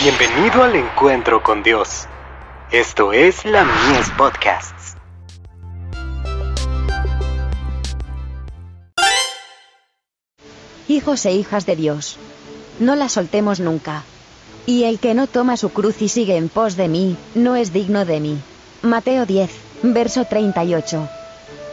Bienvenido al encuentro con Dios. Esto es la Mies Podcasts. Hijos e hijas de Dios. No la soltemos nunca. Y el que no toma su cruz y sigue en pos de mí, no es digno de mí. Mateo 10, verso 38.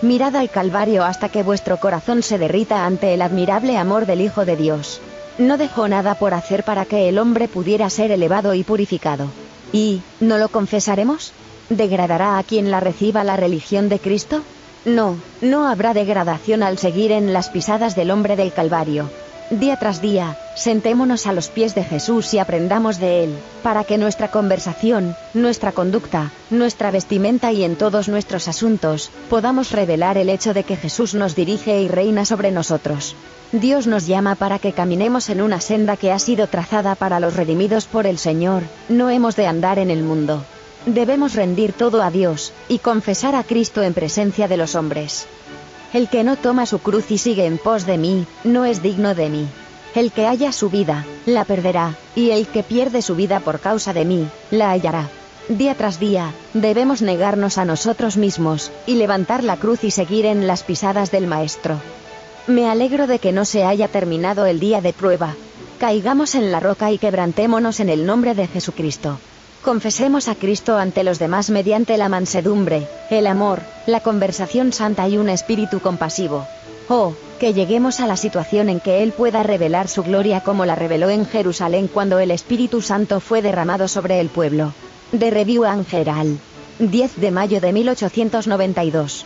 Mirad al Calvario hasta que vuestro corazón se derrita ante el admirable amor del Hijo de Dios. No dejó nada por hacer para que el hombre pudiera ser elevado y purificado. ¿Y, no lo confesaremos? ¿Degradará a quien la reciba la religión de Cristo? No, no habrá degradación al seguir en las pisadas del hombre del Calvario. Día tras día, sentémonos a los pies de Jesús y aprendamos de Él, para que nuestra conversación, nuestra conducta, nuestra vestimenta y en todos nuestros asuntos, podamos revelar el hecho de que Jesús nos dirige y reina sobre nosotros. Dios nos llama para que caminemos en una senda que ha sido trazada para los redimidos por el Señor, no hemos de andar en el mundo. Debemos rendir todo a Dios, y confesar a Cristo en presencia de los hombres. El que no toma su cruz y sigue en pos de mí, no es digno de mí. El que haya su vida, la perderá, y el que pierde su vida por causa de mí, la hallará. Día tras día, debemos negarnos a nosotros mismos, y levantar la cruz y seguir en las pisadas del Maestro. Me alegro de que no se haya terminado el día de prueba. Caigamos en la roca y quebrantémonos en el nombre de Jesucristo. Confesemos a Cristo ante los demás mediante la mansedumbre, el amor, la conversación santa y un espíritu compasivo. Oh, que lleguemos a la situación en que Él pueda revelar su gloria como la reveló en Jerusalén cuando el Espíritu Santo fue derramado sobre el pueblo. De Review Angeral. 10 de mayo de 1892.